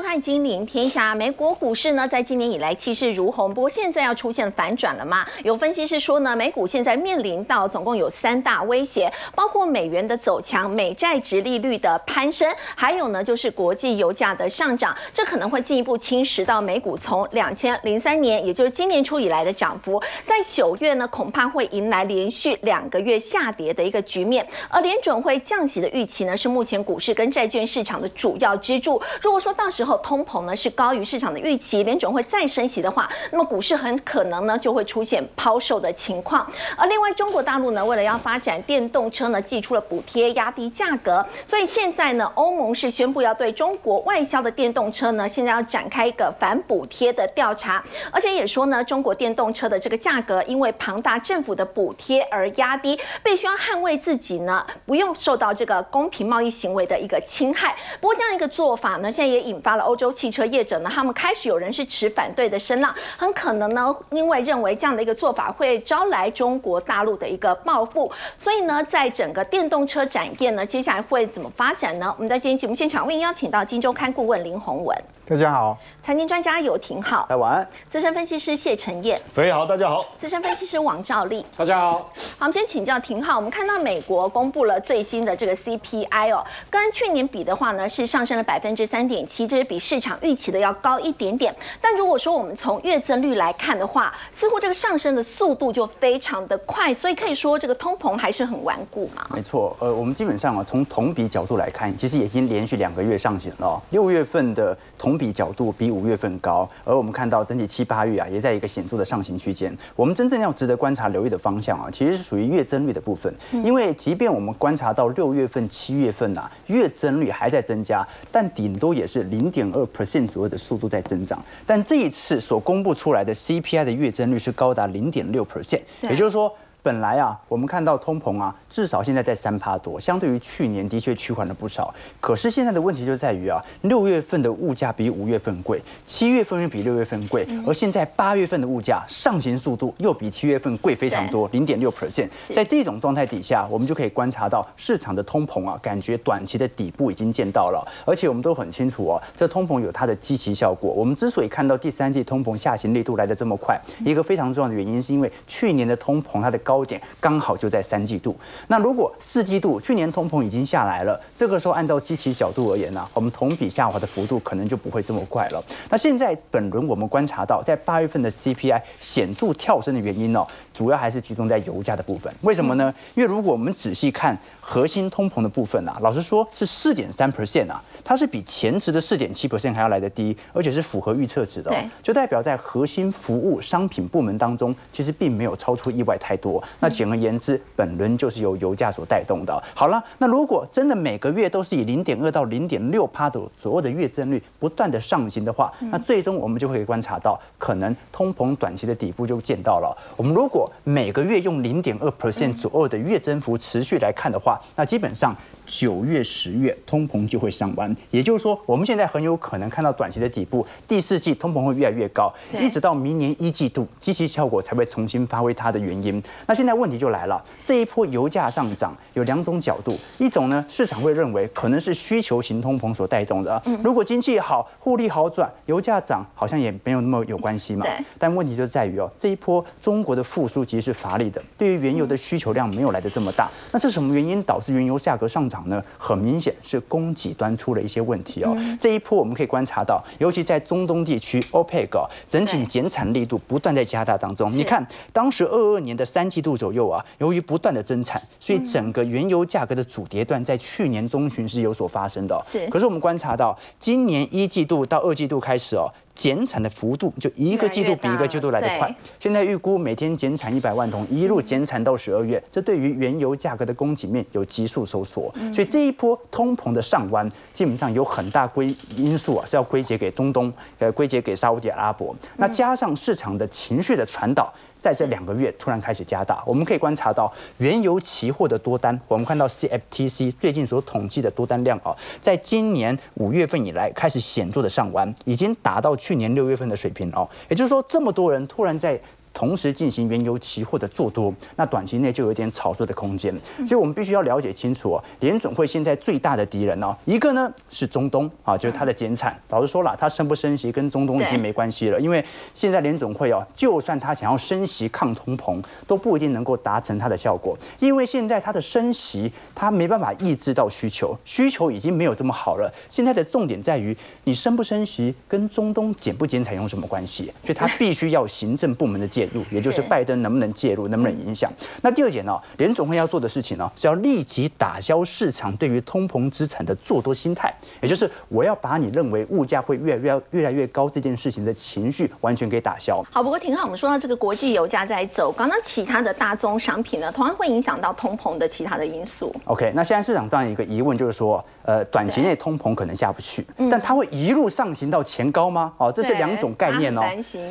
收看《金陵天下》。美国股市呢，在今年以来气势如虹，不过现在要出现反转了吗？有分析师说呢，美股现在面临到总共有三大威胁，包括美元的走强、美债值利率的攀升，还有呢就是国际油价的上涨，这可能会进一步侵蚀到美股从两千零三年，也就是今年初以来的涨幅。在九月呢，恐怕会迎来连续两个月下跌的一个局面。而联准会降息的预期呢，是目前股市跟债券市场的主要支柱。如果说到时候通膨呢是高于市场的预期，联准会再升息的话，那么股市很可能呢就会出现抛售的情况。而另外，中国大陆呢为了要发展电动车呢，寄出了补贴，压低价格。所以现在呢，欧盟是宣布要对中国外销的电动车呢，现在要展开一个反补贴的调查，而且也说呢，中国电动车的这个价格因为庞大政府的补贴而压低，必须要捍卫自己呢，不用受到这个公平贸易行为的一个侵害。不过这样一个做法呢，现在也引发了欧洲汽车业者呢，他们开始有人是持反对的声浪，很可能呢，因为认为这样的一个做法会招来中国大陆的一个报复，所以呢，在整个电动车展业呢，接下来会怎么发展呢？我们在今天节目现场为您邀请到《金周刊》顾问林宏文，大家好，财经专家尤廷浩，来晚安，资深分析师谢晨燕，所以好，大家好，资深分析师王兆力，大家好。好，我们先请教廷浩，我们看到美国公布了最新的这个 CPI 哦，跟去年比的话呢，是上升了百分之三点七，这是比市场预期的要高一点点。但如果说我们从月增率来看的话，似乎这个上升的速度就非常的快，所以可以说这个通膨还是很顽固嘛。没错，呃，我们基本上啊，从同比角度来看，其实已经连续两个月上行了。六月份的同比角度比五月份高，而我们看到整体七八月啊，也在一个显著的上行区间。我们真正要值得观察、留意的方向啊，其实是属于月增率的部分，因为即便我们观察到六月份、七月份啊，月增率还在增加，但顶多也是零点二 percent 左右的速度在增长。但这一次所公布出来的 CPI 的月增率是高达零点六 percent，也就是说。本来啊，我们看到通膨啊，至少现在在三趴多，相对于去年的确趋缓了不少。可是现在的问题就在于啊，六月份的物价比五月份贵，七月份又比六月份贵，而现在八月份的物价上行速度又比七月份贵非常多，零点六 percent。在这种状态底下，我们就可以观察到市场的通膨啊，感觉短期的底部已经见到了。而且我们都很清楚哦，这通膨有它的积极效果。我们之所以看到第三季通膨下行力度来的这么快，一个非常重要的原因是因为去年的通膨它的高点刚好就在三季度。那如果四季度去年通膨已经下来了，这个时候按照基期角度而言呢，我们同比下滑的幅度可能就不会这么快了。那现在本轮我们观察到，在八月份的 CPI 显著跳升的原因呢，主要还是集中在油价的部分。为什么呢？因为如果我们仔细看核心通膨的部分啊，老实说是四点三 percent 啊，它是比前值的四点七 percent 还要来得低，而且是符合预测值的、哦，就代表在核心服务商品部门当中，其实并没有超出意外太多。那简而言之，本轮就是由油价所带动的。好了，那如果真的每个月都是以零点二到零点六帕的左右的月增率不断的上行的话，那最终我们就会观察到，可能通膨短期的底部就见到了。我们如果每个月用零点二 percent 左右的月增幅持续来看的话，那基本上九月、十月通膨就会上弯。也就是说，我们现在很有可能看到短期的底部，第四季通膨会越来越高，一直到明年一季度，积极效果才会重新发挥它的原因。那现在问题就来了，这一波油价上涨有两种角度，一种呢，市场会认为可能是需求型通膨所带动的。如果经济好，获利好转，油价涨好像也没有那么有关系嘛对。但问题就在于哦，这一波中国的复苏其实是乏力的，对于原油的需求量没有来的这么大。那是什么原因导致原油价格上涨呢？很明显是供给端出了一些问题哦。这一波我们可以观察到，尤其在中东地区，OPEC 哦整体减产力度不断在加大当中。你看，当时二二年的三季度左右啊，由于不断的增产，所以整个原油价格的主跌段在去年中旬是有所发生的哦。是可是我们观察到，今年一季度到二季度开始哦。减产的幅度就一个季度比一个季度来得快。对，现在预估每天减产一百万桶，一路减产到十二月，这对于原油价格的供给面有急速收缩，所以这一波通膨的上弯，基本上有很大归因素啊，是要归结给中东，呃，归结给沙烏地阿拉伯。那加上市场的情绪的传导，在这两个月突然开始加大，我们可以观察到原油期货的多单，我们看到 CFTC 最近所统计的多单量啊，在今年五月份以来开始显著的上弯，已经达到去年六月份的水平哦。也就是说，这么多人突然在同时进行原油期货的做多，那短期内就有点炒作的空间。所以我们必须要了解清楚哦，联总会现在最大的敌人哦，一个呢是中东啊，就是它的减产。老实说了，它升不升息跟中东已经没关系了，因为现在联总会哦，就算它想要升息抗通膨，都不一定能够达成它的效果，因为现在它的升息它没办法抑制到需求，需求已经没有这么好了。现在的重点在于你升不升息跟中东减不减产有什么关系？所以它必须要行政部门的介入，也就是拜登能不能介入，能不能影响？那第二点呢，联总会要做的事情呢，是要立即打消市场对于通膨资产的做多心态，也就是我要把你认为物价会越来越越来越高这件事情的情绪完全给打消。好，不过挺好，我们说到这个国际油价在走高，那其他的大宗商品呢，同样会影响到通膨的其他的因素。OK，那现在市场上一个疑问就是说，呃，短期内通膨可能下不去，但它会一路上行到前高吗？哦，这是两种概念哦。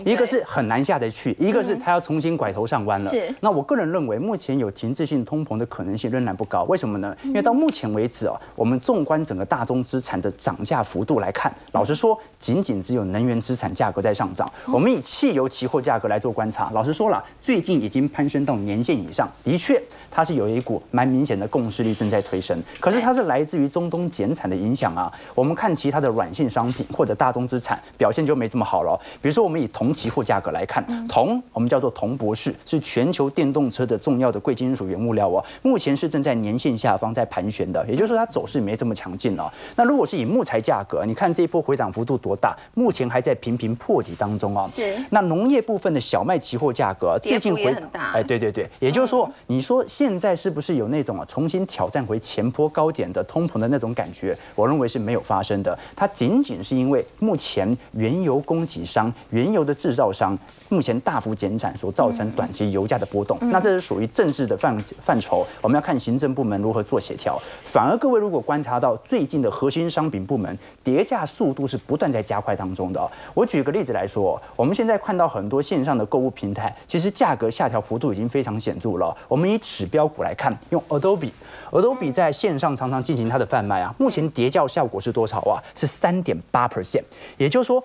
一个是很难下得去，一个是它要重新拐头上弯了。是。那我个人认为，目前有停滞性通膨的可能性仍然不高。为什么呢？因为到目前为止哦，我们纵观整个大宗资产的涨价幅度来看，老实说，仅仅只有能源资产价格在上涨。我们以汽油期货价格来做观察，老实说了，最近已经攀升到年线以上，的确，它是有一股蛮明显的共识力正在推升。可是它是来自于中东减产的影响啊。我们看其他的软性商品或者大宗资产表现就没这么好了。比如说，我们以铜期货价格来看，铜我们叫做铜博士，是全球电动车的重要的贵金属原物料哦。目前是正在年线下方在盘旋的，也就是说它走势没这么强劲哦。那如果是以木材价格，你看这一波回涨幅度多大？目前还在频频破底当中哦。是。那农业部分的小麦期货价格最近回大，哎，对对对，也就是说，你说现在是不是有那种啊重新挑战回前坡高点的通膨的那种感觉？我认为是没有发生的。它仅仅是因为目前原油供给商、原油的制造商目前大幅减产所造成短期油价的波动。那这是属于政治的范范畴，我们要看行政部门如何做协调。反而各位如果观察到最近的核心商品部门叠价速度是不断在加快当中的。我举个例子来说，我们现在看到很多线上的购物平台，其实价格下调幅度已经非常显著了。我们以指标股来看，用 Adobe，Adobe 在线上常常进行它的贩卖啊，目前叠价效果是多少啊？是三点八 percent，也就是说。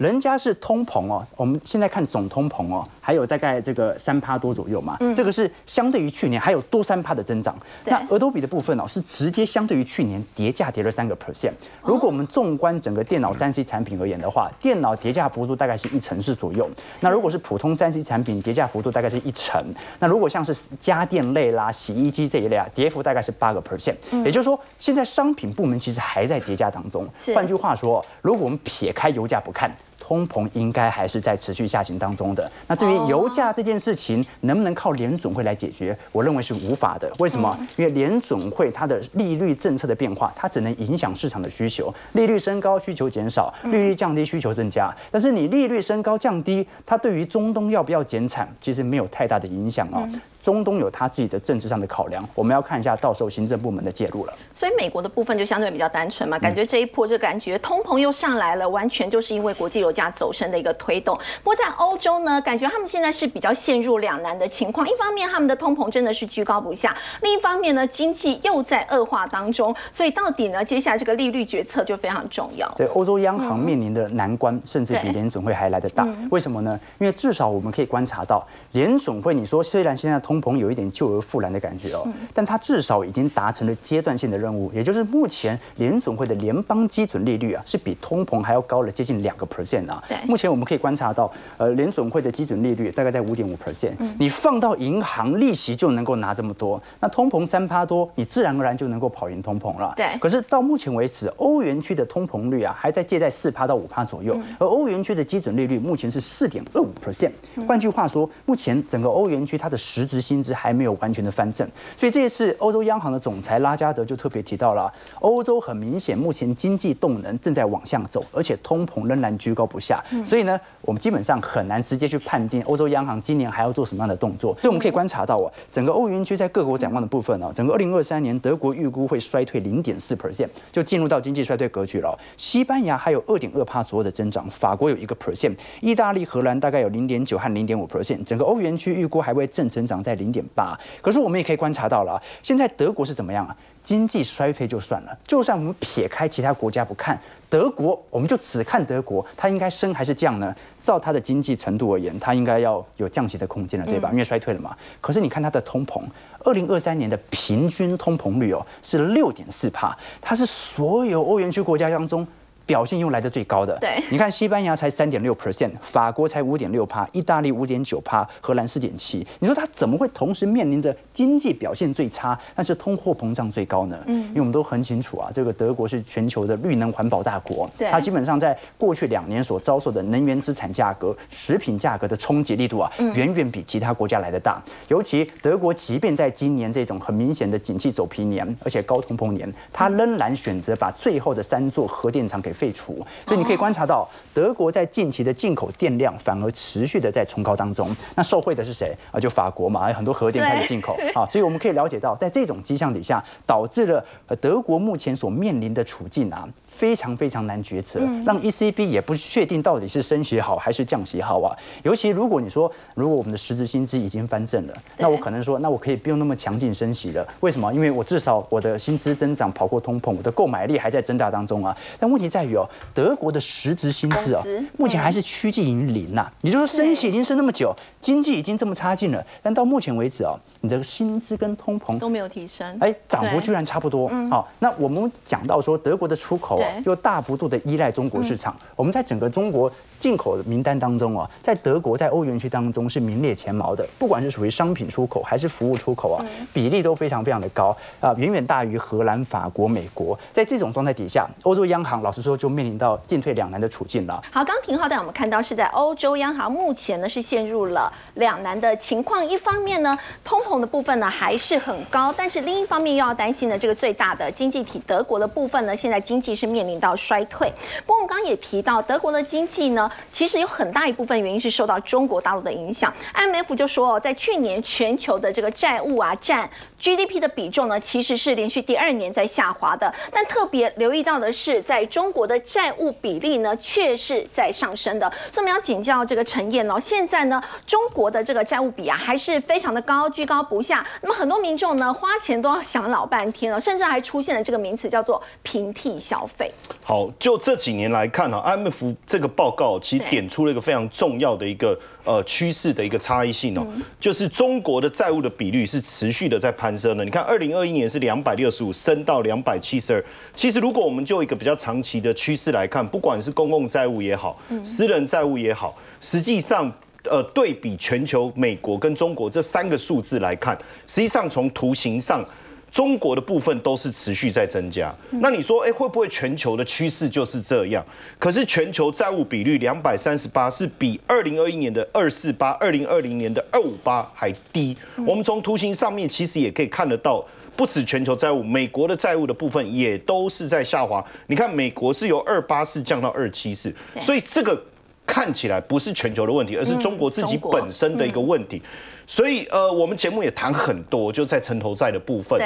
人家是通膨哦，我们现在看总通膨哦，还有大概这个三趴多左右嘛，这个是相对于去年还有多三趴的增长。那额头比的部分哦，是直接相对于去年叠价跌了三个 percent。如果我们纵观整个电脑三 C 产品而言的话，电脑叠价幅度大概是一成四左右。那如果是普通三 C 产品，叠价幅度大概是一成。那如果像是家电类啦、洗衣机这一类啊，跌幅大概是八个 percent。也就是说，现在商品部门其实还在叠价当中。换句话说，如果我们撇开油价不看，通膨应该还是在持续下行当中的。那至于油价这件事情能不能靠联总会来解决，我认为是无法的。为什么？因为联总会它的利率政策的变化，它只能影响市场的需求。利率升高，需求减少；利率降低，需求增加。但是你利率升高降低，它对于中东要不要减产，其实没有太大的影响哦。中东有它自己的政治上的考量，我们要看一下到时候行政部门的介入了。所以美国的部分就相对比较单纯嘛，感觉这一波就感觉通膨又上来了，完全就是因为国际油价走升的一个推动。不过在欧洲呢，感觉他们现在是比较陷入两难的情况，一方面他们的通膨真的是居高不下，另一方面呢经济又在恶化当中，所以到底呢接下来这个利率决策就非常重要。所以欧洲央行面临的难关，甚至比联准会还来得大。为什么呢？因为至少我们可以观察到，联总会你说虽然现在。通膨有一点救而复燃的感觉哦，但它至少已经达成了阶段性的任务，也就是目前联总会的联邦基准利率啊，是比通膨还要高了接近两个 percent 啊。目前我们可以观察到，呃，联总会的基准利率大概在五点五 percent，你放到银行利息就能够拿这么多，那通膨三趴多，你自然而然就能够跑赢通膨了。对，可是到目前为止，欧元区的通膨率啊，还在介在四趴到五趴左右，而欧元区的基准利率目前是四点二五 percent。换句话说，目前前整个欧元区它的实质薪资还没有完全的翻正，所以这一次欧洲央行的总裁拉加德就特别提到了，欧洲很明显目前经济动能正在往下走，而且通膨仍然居高不下，所以呢，我们基本上很难直接去判定欧洲央行今年还要做什么样的动作。所以我们可以观察到啊，整个欧元区在各国展望的部分呢，整个二零二三年德国预估会衰退零点四 percent，就进入到经济衰退格局了。西班牙还有二点二帕左右的增长，法国有一个 percent，意大利、荷兰大概有零点九和零点五 percent，整个欧元区预估还会正成长在零点。八，可是我们也可以观察到了，啊现在德国是怎么样啊？经济衰退就算了，就算我们撇开其他国家不看，德国我们就只看德国，它应该升还是降呢？照它的经济程度而言，它应该要有降息的空间了，对吧？因为衰退了嘛。可是你看它的通膨，二零二三年的平均通膨率哦是六点四帕，它是所有欧元区国家当中。表现又来的最高的，对，你看西班牙才三点六 percent，法国才五点六帕，意大利五点九帕，荷兰四点七。你说它怎么会同时面临着经济表现最差，但是通货膨胀最高呢？嗯，因为我们都很清楚啊，这个德国是全球的绿能环保大国，它基本上在过去两年所遭受的能源资产价格、食品价格的冲击力度啊，远远比其他国家来的大。尤其德国，即便在今年这种很明显的景气走皮年，而且高通膨年，它仍然选择把最后的三座核电厂给。废除，所以你可以观察到，德国在近期的进口电量反而持续的在冲高当中。那受惠的是谁啊？就法国嘛，有很多核电开始进口啊。所以我们可以了解到，在这种迹象底下，导致了德国目前所面临的处境啊。非常非常难决策，让 ECB 也不确定到底是升息好还是降息好啊。尤其如果你说，如果我们的实质薪资已经翻正了，那我可能说，那我可以不用那么强劲升息了。为什么？因为我至少我的薪资增长跑过通膨，我的购买力还在增大当中啊。但问题在于哦，德国的实质薪资哦，目前还是趋近于零呐。也就是说，升息已经升那么久，经济已经这么差劲了，但到目前为止哦，你的薪资跟通膨都没有提升，哎，涨幅居然差不多。好，那我们讲到说德国的出口啊。又大幅度的依赖中国市场，我们在整个中国进口的名单当中啊，在德国在欧元区当中是名列前茅的，不管是属于商品出口还是服务出口啊，比例都非常非常的高啊，远远大于荷兰、法国、美国。在这种状态底下，欧洲央行老实说就面临到进退两难的处境了。好，刚廷浩带我们看到是在欧洲央行目前呢是陷入了两难的情况，一方面呢通膨的部分呢还是很高，但是另一方面又要担心呢这个最大的经济体德国的部分呢，现在经济是面临到。衰退。不过我们刚刚也提到，德国的经济呢，其实有很大一部分原因是受到中国大陆的影响。IMF 就说哦，在去年全球的这个债务啊占 GDP 的比重呢，其实是连续第二年在下滑的。但特别留意到的是，在中国的债务比例呢，却是在上升的。所以我们要请教这个陈燕哦，现在呢，中国的这个债务比啊，还是非常的高，居高不下。那么很多民众呢，花钱都要想老半天了，甚至还出现了这个名词叫做平替消费。好，就这几年来看呢，IMF 这个报告其实点出了一个非常重要的一个呃趋势的一个差异性哦，就是中国的债务的比率是持续的在攀升的。你看，二零二一年是两百六十五，升到两百七十二。其实如果我们就一个比较长期的趋势来看，不管是公共债务也好，私人债务也好，实际上呃对比全球美国跟中国这三个数字来看，实际上从图形上。中国的部分都是持续在增加，那你说，哎，会不会全球的趋势就是这样？可是全球债务比率两百三十八，是比二零二一年的二四八、二零二零年的二五八还低。我们从图形上面其实也可以看得到，不止全球债务，美国的债务的部分也都是在下滑。你看，美国是由二八四降到二七四，所以这个看起来不是全球的问题，而是中国自己本身的一个问题。所以，呃，我们节目也谈很多，就在城投债的部分。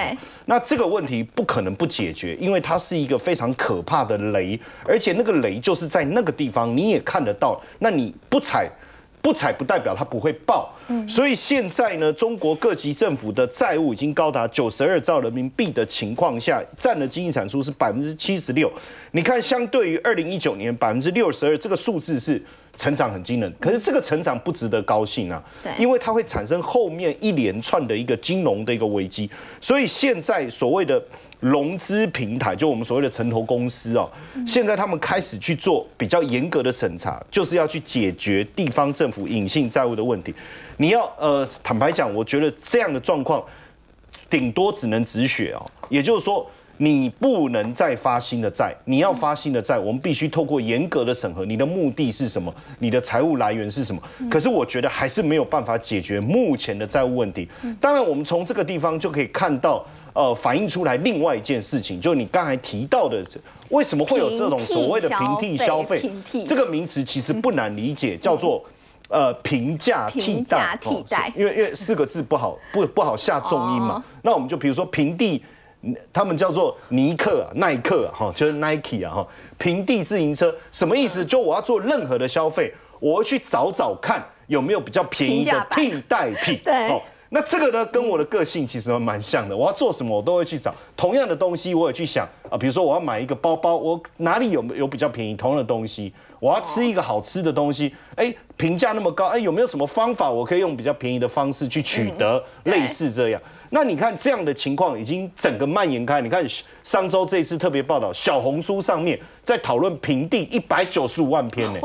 那这个问题不可能不解决，因为它是一个非常可怕的雷，而且那个雷就是在那个地方，你也看得到。那你不踩，不踩不代表它不会爆。嗯。所以现在呢，中国各级政府的债务已经高达九十二兆人民币的情况下，占的经济产出是百分之七十六。你看，相对于二零一九年百分之六十二，这个数字是。成长很惊人，可是这个成长不值得高兴啊，因为它会产生后面一连串的一个金融的一个危机，所以现在所谓的融资平台，就我们所谓的城投公司哦，现在他们开始去做比较严格的审查，就是要去解决地方政府隐性债务的问题。你要呃，坦白讲，我觉得这样的状况顶多只能止血哦，也就是说。你不能再发新的债，你要发新的债，我们必须透过严格的审核。你的目的是什么？你的财务来源是什么？可是我觉得还是没有办法解决目前的债务问题。当然，我们从这个地方就可以看到，呃，反映出来另外一件事情，就是你刚才提到的，为什么会有这种所谓的平替消费？这个名词其实不难理解，叫做呃平价替代。替代，因为因为四个字不好不不好下重音嘛。那我们就比如说平地。他们叫做尼克、耐克哈，就是 Nike 啊哈，平地自行车什么意思？就我要做任何的消费，我要去找找看有没有比较便宜的替代品。对，那这个呢，跟我的个性其实蛮像的。我要做什么，我都会去找。同样的东西，我也去想啊，比如说我要买一个包包，我哪里有有比较便宜同样的东西？我要吃一个好吃的东西，哎，评价那么高，哎，有没有什么方法我可以用比较便宜的方式去取得？类似这样。那你看这样的情况已经整个蔓延开。你看上周这一次特别报道，小红书上面在讨论平地一百九十五万篇呢，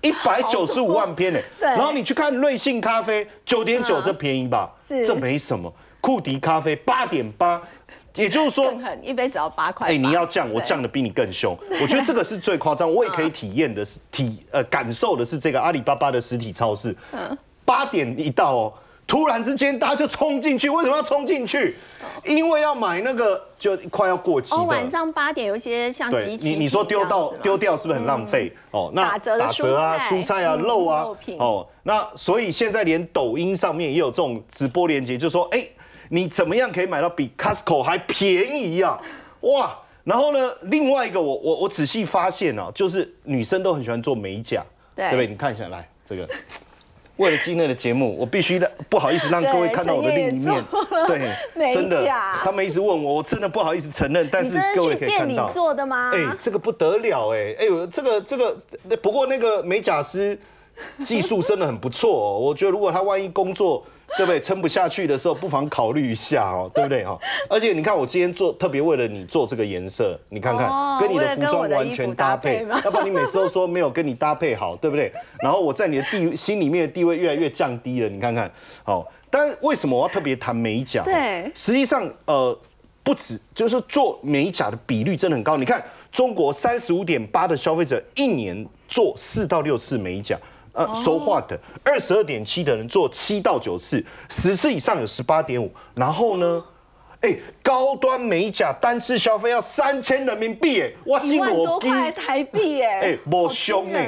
一百九十五万篇呢。然后你去看瑞幸咖啡九点九，这便宜吧？这没什么。库迪咖啡八点八，也就是说，一杯只要八块。哎，你要降，我降的比你更凶。我觉得这个是最夸张。我也可以体验的是体呃感受的是这个阿里巴巴的实体超市，八点一到哦。突然之间，大家就冲进去。为什么要冲进去？因为要买那个就快要过期的。晚上八点有一些像集你你说丢到丢掉是不是很浪费？哦，那打折打折啊，蔬菜啊，肉啊，哦，那所以现在连抖音上面也有这种直播链接，就说哎，你怎么样可以买到比 Costco 还便宜啊？哇！然后呢，另外一个我我我仔细发现啊，就是女生都很喜欢做美甲，对不对？你看一下来这个。为了今天的节目，我必须的不好意思让各位看到我的另一面。对，真的，他们一直问我，我真的不好意思承认，但是各位可以看到。做的吗？哎，这个不得了哎，哎呦，这个这个，不过那个美甲师技术真的很不错哦。我觉得如果他万一工作。对不对？撑不下去的时候，不妨考虑一下哦，对不对哈？而且你看，我今天做特别为了你做这个颜色，你看看，跟你的服装完全搭配，要不然你每次都说没有跟你搭配好，对不对？然后我在你的地心里面的地位越来越降低了，你看看，好。但为什么我要特别谈美甲？对，实际上呃，不止，就是做美甲的比率真的很高。你看，中国三十五点八的消费者一年做四到六次美甲。呃，说话的二十二点七的人做七到九次，十次以上有十八点五。然后呢，哎，高端美甲单次消费要三千人民币，哎，哇，一万多块台币，哎，哎，莫凶呢，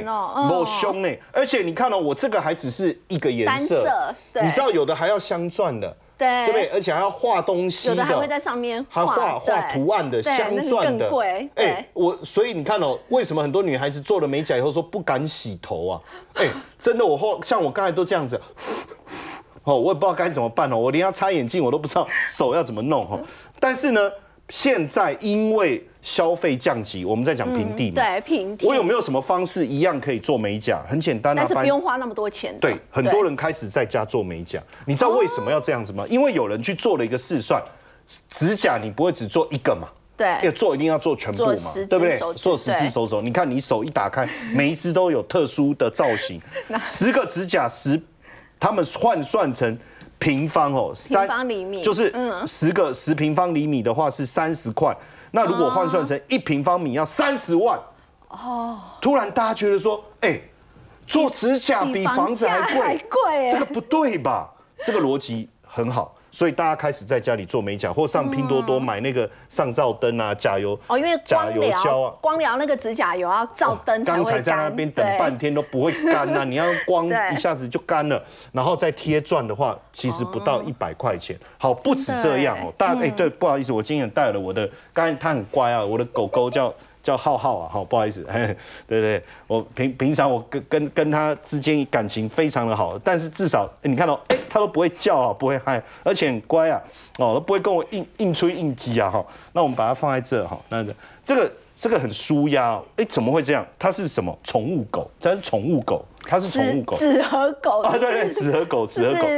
莫凶呢。而且你看哦，我这个还只是一个颜色，你知道有的还要镶钻的。对，对不对？而且还要画东西的，还会在上面画画图案的镶钻的。哎，我所以你看哦，为什么很多女孩子做了美甲以后说不敢洗头啊？哎，真的，我后像我刚才都这样子，哦，我也不知道该怎么办哦，我连要擦眼镜我都不知道手要怎么弄哦。但是呢，现在因为。消费降级，我们在讲平地嘛？对，平地。我有没有什么方式一样可以做美甲？很简单啊，但是不用花那么多钱。对，很多人开始在家做美甲。你知道为什么要这样子吗？因为有人去做了一个试算，指甲你不会只做一个嘛？对，要做一定要做全部嘛？对不对？做十只手手，你看你手一打开，每一只都有特殊的造型。十个指甲十，他们换算成平方哦，三方厘米，就是十个十平方厘米的话是三十块。那如果换算成一平方米要三十万哦，突然大家觉得说，哎，做指甲比房子还贵，这个不对吧？这个逻辑很好。所以大家开始在家里做美甲，或上拼多多买那个上照灯啊、甲油哦，因为甲油胶啊，光疗那个指甲油啊照灯刚才在那边等半天都不会干呐，你要光 一下子就干了，然后再贴钻的话，其实不到一百块钱。好，不止这样哦，大家哎，对，不好意思，我今天带了我的，刚才它很乖啊，我的狗狗叫。叫浩浩啊，好，不好意思，嘿 对对，我平平常我跟跟跟他之间感情非常的好，但是至少你看到，哎，他都不会叫啊，不会嗨，而且很乖啊，哦，都不会跟我硬硬吹硬挤啊，哈，那我们把它放在这哈，那这个这个很舒压，哎，怎么会这样？它是什么？宠物狗，它是宠物狗，它是宠物狗，纸盒狗啊，对对，纸盒狗，纸盒狗，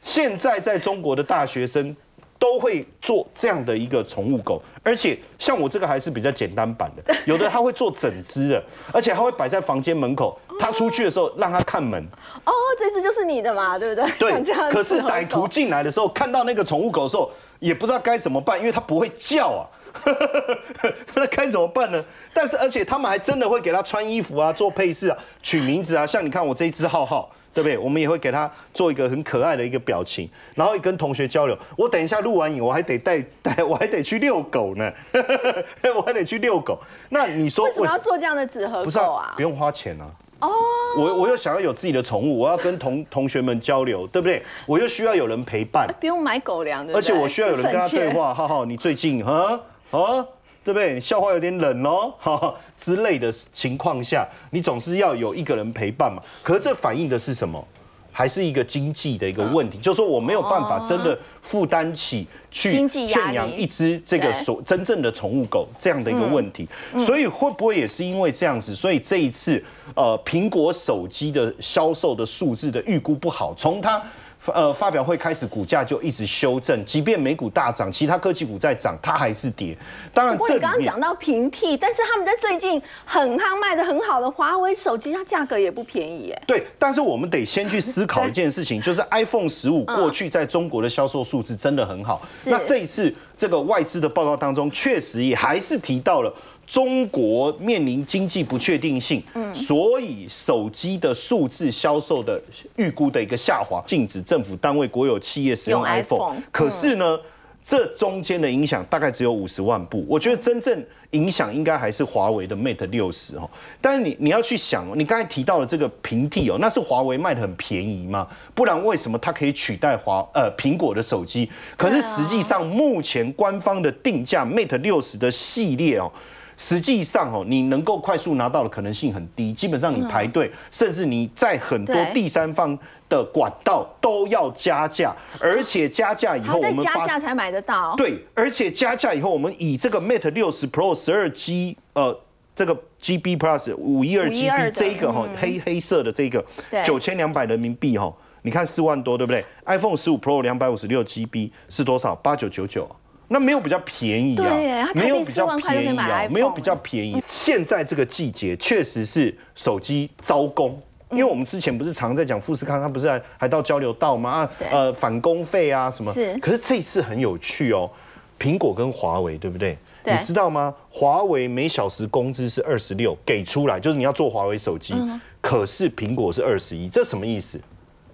现在在中国的大学生。都会做这样的一个宠物狗，而且像我这个还是比较简单版的，有的他会做整只的，而且还会摆在房间门口，他出去的时候让他看门。哦，这只就是你的嘛，对不对？对。可是歹徒进来的时候看到那个宠物狗的时候，也不知道该怎么办，因为它不会叫啊，那该怎么办呢？但是而且他们还真的会给他穿衣服啊，做配饰啊，取名字啊，像你看我这一只浩浩。对不对？我们也会给他做一个很可爱的一个表情，然后跟同学交流。我等一下录完影，我还得带带，我还得去遛狗呢，我还得去遛狗。那你说为什么要做这样的纸盒狗啊？不用花钱啊。哦。我我又想要有自己的宠物，我要跟同同学们交流，对不对？我又需要有人陪伴，不用买狗粮的。而且我需要有人跟他对话。浩浩，你最近哈啊？对不对？笑话有点冷哦，哈之类的情况下，你总是要有一个人陪伴嘛。可是这反映的是什么？还是一个经济的一个问题，就是说我没有办法真的负担起去圈养一只这个所真正的宠物狗这样的一个问题，所以会不会也是因为这样子，所以这一次呃苹果手机的销售的数字的预估不好，从它。呃，发表会开始，股价就一直修正，即便美股大涨，其他科技股在涨，它还是跌。当然不过这里刚刚讲到平替，但是他们在最近很夯卖的很好的华为手机，它价格也不便宜耶。对，但是我们得先去思考一件事情，就是 iPhone 十五过去在中国的销售数字真的很好。是那这一次这个外资的报告当中，确实也还是提到了。中国面临经济不确定性，所以手机的数字销售的预估的一个下滑，禁止政府单位、国有企业使用用 iPhone。可是呢，这中间的影响大概只有五十万部，我觉得真正影响应该还是华为的 Mate 六十哦。但是你你要去想哦，你刚才提到的这个平替哦，那是华为卖的很便宜吗？不然为什么它可以取代华呃苹果的手机？可是实际上目前官方的定价 Mate 六十的系列哦。实际上哦，你能够快速拿到的可能性很低，基本上你排队，甚至你在很多第三方的管道都要加价，而且加价以后我们发加价才买得到。对，而且加价以后，我们以这个 Mate 六十 Pro 十二 G 呃这个 GB Plus 五一二512 GB 的这一个哈、嗯黑黑色的这个对九千两百人民币哈，你看四万多对不对？iPhone 十五 Pro 两百五十六 GB 是多少？八九九九。那没有比较便宜啊没有比较4万块就可以买便宜啊，没有比较便宜。现在这个季节确实是手机招工。因为我们之前不是常在讲富士康，它不是还还到交流道吗？啊，呃，返工费啊什么。是可是这一次很有趣哦，苹果跟华为对不对？对你知道吗？华为每小时工资是二十六，给出来就是你要做华为手机，嗯可是苹果是二十一，这什么意思？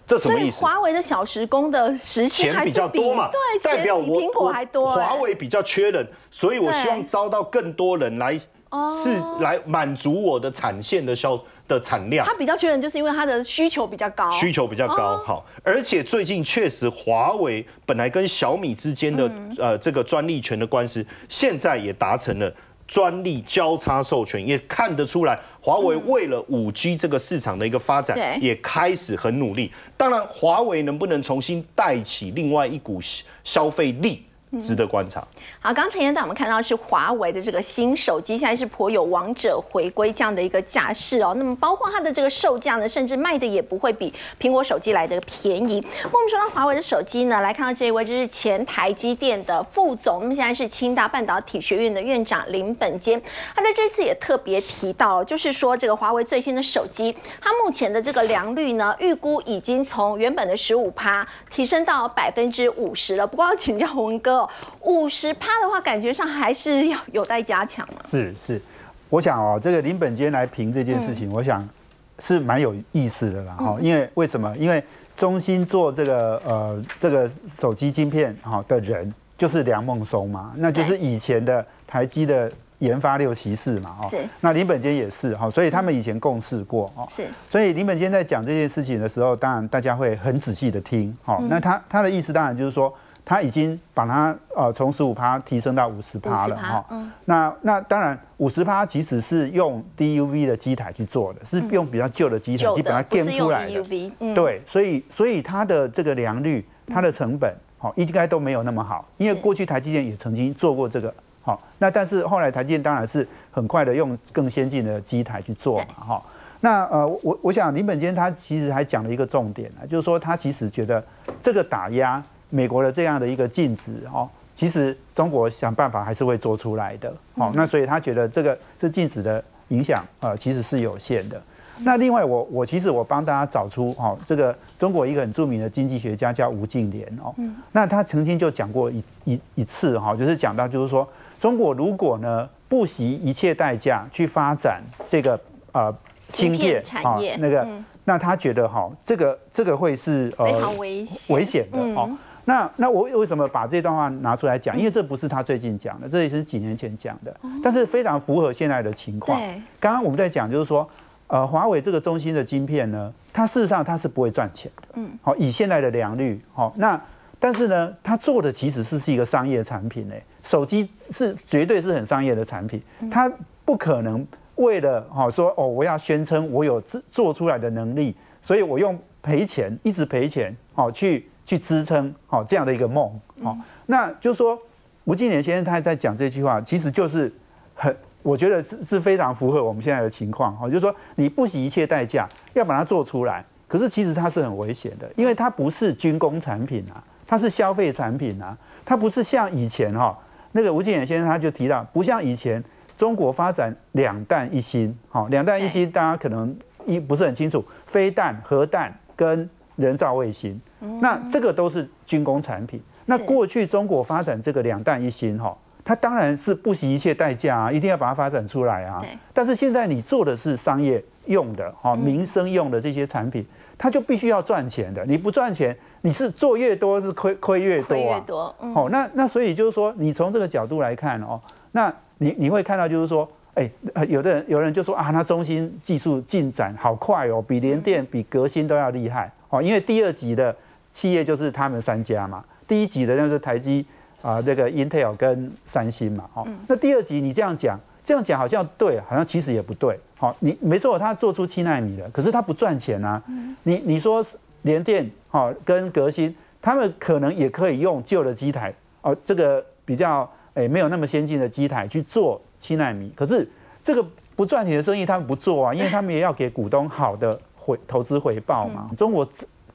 这什么意思？华为的小时工的时薪钱比较多嘛，对，代表我苹果还多。华为比较缺人，所以我希望招到更多人来，哦是来满足我的产线的销的产量它。比较缺人，就是因为它的需求比较高。需求比较高，好，而且最近确实华为本来跟小米之间的、呃这个专利权的官司，现在也达成了专利交叉授权，也看得出来华为为了五 G 这个市场的一个发展，对也开始很努力。当然，华为能不能重新带起另外一股消费力，值得观察。好，刚陈彦带我们看到是华为的这个新手机，现在是颇有王者回归这样的一个架势哦。那么包括它的这个售价呢，甚至卖的也不会比苹果手机来的便宜。那我们说到华为的手机呢，来看到这一位就是前台积电的副总，那么现在是清大半导体学院的院长林本坚。他在这次也特别提到，就是说这个华为最新的手机，它目前的这个良率呢，预估已经从原本的十五趴提升到百分之五十了。不过要请教文哥哦，五十趴的话，感觉上还是要有待加强嘛。是是，我想哦，这个林本坚来评这件事嗯情，我想是蛮有意思的啦哈。因为为什么？因为中兴做这个呃这个手机晶片哈的人就是梁孟松嘛，那就是以前的台积的研发六骑士嘛哦是。那林本坚也是哈，所以他们以前共事过哦。是所以林本坚在讲这件事情的时候，当然大家会很仔细的听。哦、嗯那他他的意思当然就是说，他已经把它呃从十五趴提升到五十趴了哈。嗯。那那当然五十趴其实是用 DUV 的机台去做的，是用比较旧的机台旧去把它的不是 game 用出来的。对，所以所以它的这个良率、它的成本，好、应该都没有那么好，因为是过去台积电也曾经做过这个，好、那但是后来台积电当然是很快的用更先进的机台去做嘛，哈、那呃，我我想林本坚他其实还讲了一个重点啊，就是说他其实觉得这个打压美国的这样的一个禁止哦，其实中国想办法还是会做出来的，好、那所以他觉得这个这禁止的影响呃其实是有限的。那另外我，我其实我帮大家找出哦，这个中国一个很著名的经济学家叫吴敬琏哦，那他曾经就讲过一一一次哈、就是讲到就是说，中国如果呢不惜一切代价去发展这个呃芯片片产业那个，嗯那他觉得哈、这个这个会是呃非常危险，危险的嗯哦。那那我为什么把这段话拿出来讲？因为这不是他最近讲的，这也是几年前讲的，但是非常符合现在的情况。刚刚我们在讲，就是说，呃，华为这个中心的晶片呢，它事实上它是不会赚钱的。嗯，好，以现在的良率，好，那但是呢，它做的其实是是一个商业产品诶，手机是绝对是很商业的产品，它不可能为了好说哦，我要宣称我有制做出来的能力，所以我用赔钱，一直赔钱，好去去支撑好这样的一个梦，好，那就是说吴敬琏先生他在讲这句话，其实就是很，我觉得是是非常符合我们现在的情况，哈，就是说你不惜一切代价要把它做出来，可是其实它是很危险的，因为它不是军工产品啊，它是消费产品啊，它不是像以前哈，那个吴敬琏先生他就提到，不像以前中国发展两弹一星，好，两弹一星大家可能一不是很清楚，飞弹、核弹跟人造卫星，那这个都是军工产品。那过去中国发展这个两弹一星哈，它当然是不惜一切代价啊，一定要把它发展出来啊。但是现在你做的是商业用的哈，民生用的这些产品，它就必须要赚钱的。你不赚钱，你是做越多是亏亏越多啊。越多。哦，那那所以就是说，你从这个角度来看哦，那你你会看到就是说，哎，有的人有人就说啊，那中芯技术进展好快哦，比联电、比革新都要厉害哦，因为第二级的企业就是他们三家嘛。第一集的那是台积啊，那个 Intel 跟三星嘛，哦，那第二集你这样讲，这样讲好像对，好像其实也不对，好，你没错，他做出七纳米了，可是他不赚钱啊，你你说联电哦跟革新，他们可能也可以用旧的机台哦，这个比较诶没有那么先进的机台去做七纳米，可是这个不赚钱的生意他们不做啊，因为他们也要给股东好的回投资回报嘛，中国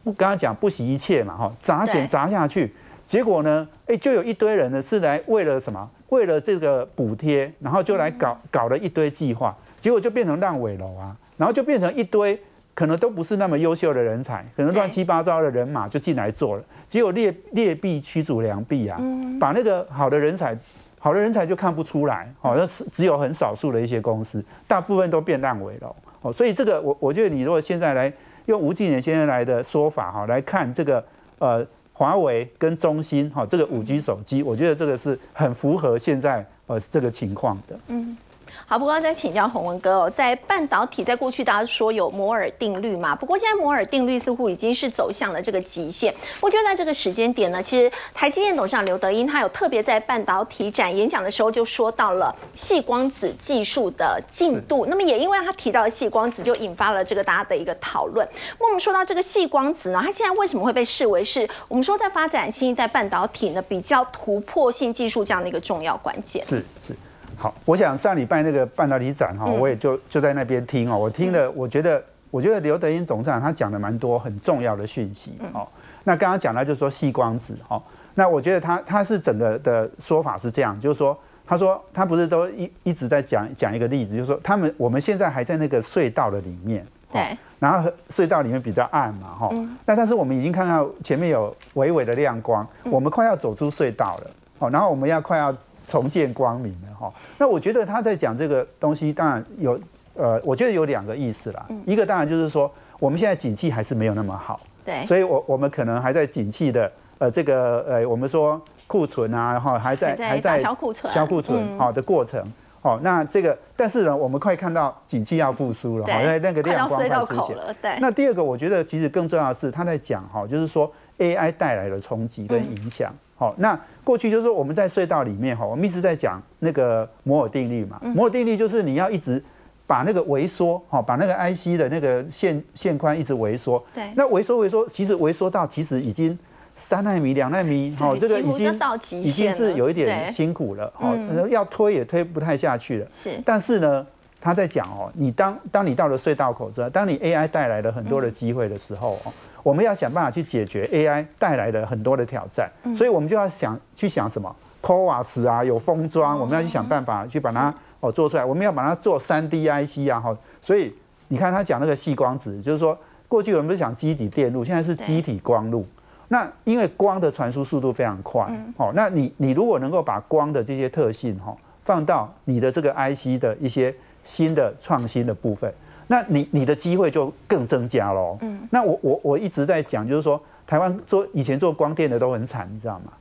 不刚刚讲不惜一切嘛，哈，砸钱砸下去。结果呢？哎，就有一堆人呢，是来为了什么？为了这个补贴，然后就来搞搞了一堆计划，结果就变成烂尾楼啊，然后就变成一堆可能都不是那么优秀的人才，可能乱七八糟的人马就进来做了，结果劣劣币驱逐良币啊，把那个好的人才，好的人才就看不出来，好像是只有很少数的一些公司，大部分都变烂尾楼。哦，所以这个我我觉得你如果现在来用吴敬琏先生来的说法哈来看这个呃。华为跟中兴哈，这个五 G 手机，我觉得这个是很符合现在呃这个情况的。嗯。好，不过再请教洪文哥哦，在半导体，在过去大家说有摩尔定律嘛，不过现在摩尔定律似乎已经是走向了这个极限。我觉得在这个时间点呢，其实台积电董事长刘德英他有特别在半导体展演讲的时候就说到了细光子技术的进度。那么也因为他提到了细光子，就引发了这个大家的一个讨论。那我们说到这个细光子呢，它现在为什么会被视为是我们说在发展新一代半导体呢比较突破性技术这样的一个重要关键？是是。好，我想上礼拜那个半导体展哈，我也就就在那边听哦。我听了，我觉得我觉得刘德英董事长他讲的蛮多很重要的讯息哦。那刚刚讲到就是说细光子哦，那我觉得他他是整个的说法是这样，就是说他说他不是都一一直在讲讲一个例子，就是说他们我们现在还在那个隧道的里面，对，然后隧道里面比较暗嘛哈，那但是我们已经看到前面有微微的亮光，我们快要走出隧道了，哦，然后我们要快要。重见光明了哈，那我觉得他在讲这个东西，当然有呃，我觉得有两个意思啦。一个当然就是说，我们现在景气还是没有那么好，对，所以我我们可能还在景气的呃这个呃我们说库存啊，然后还在还在销库存消库存好的过程。哦，那这个但是呢，我们快看到景气要复苏了，好，因为那个亮光快出现了。对。那第二个，我觉得其实更重要的是他在讲哈，就是说 AI 带来的冲击跟影响。好，那过去就是说我们在隧道里面哈，我们一直在讲那个摩尔定律嘛。摩尔定律就是你要一直把那个萎缩，哈，把那个 IC 的那个线线宽一直萎缩。对。那萎缩萎缩，其实萎缩到其实已经三纳米、两纳米，哈，这个已经已经是有一点辛苦了，哈，要推也推不太下去了。是。但是呢，他在讲哦，你当当你到了隧道口之后，当你 AI 带来了很多的机会的时候哦。我们要想办法去解决 AI 带来的很多的挑战，所以我们就要想去想什么？CoWAS 啊，有封装，我们要去想办法去把它哦做出来。我们要把它做 3D IC 啊，哈，所以你看他讲那个细光子，就是说过去我们不是讲基底电路，现在是基底光路。那因为光的传输速度非常快，哦，那你你如果能够把光的这些特性哈放到你的这个 IC 的一些新的创新的部分。那你你的机会就更增加喽。嗯，那我我我一直在讲，就是说台湾做以前做光电的都很惨，你知道吗？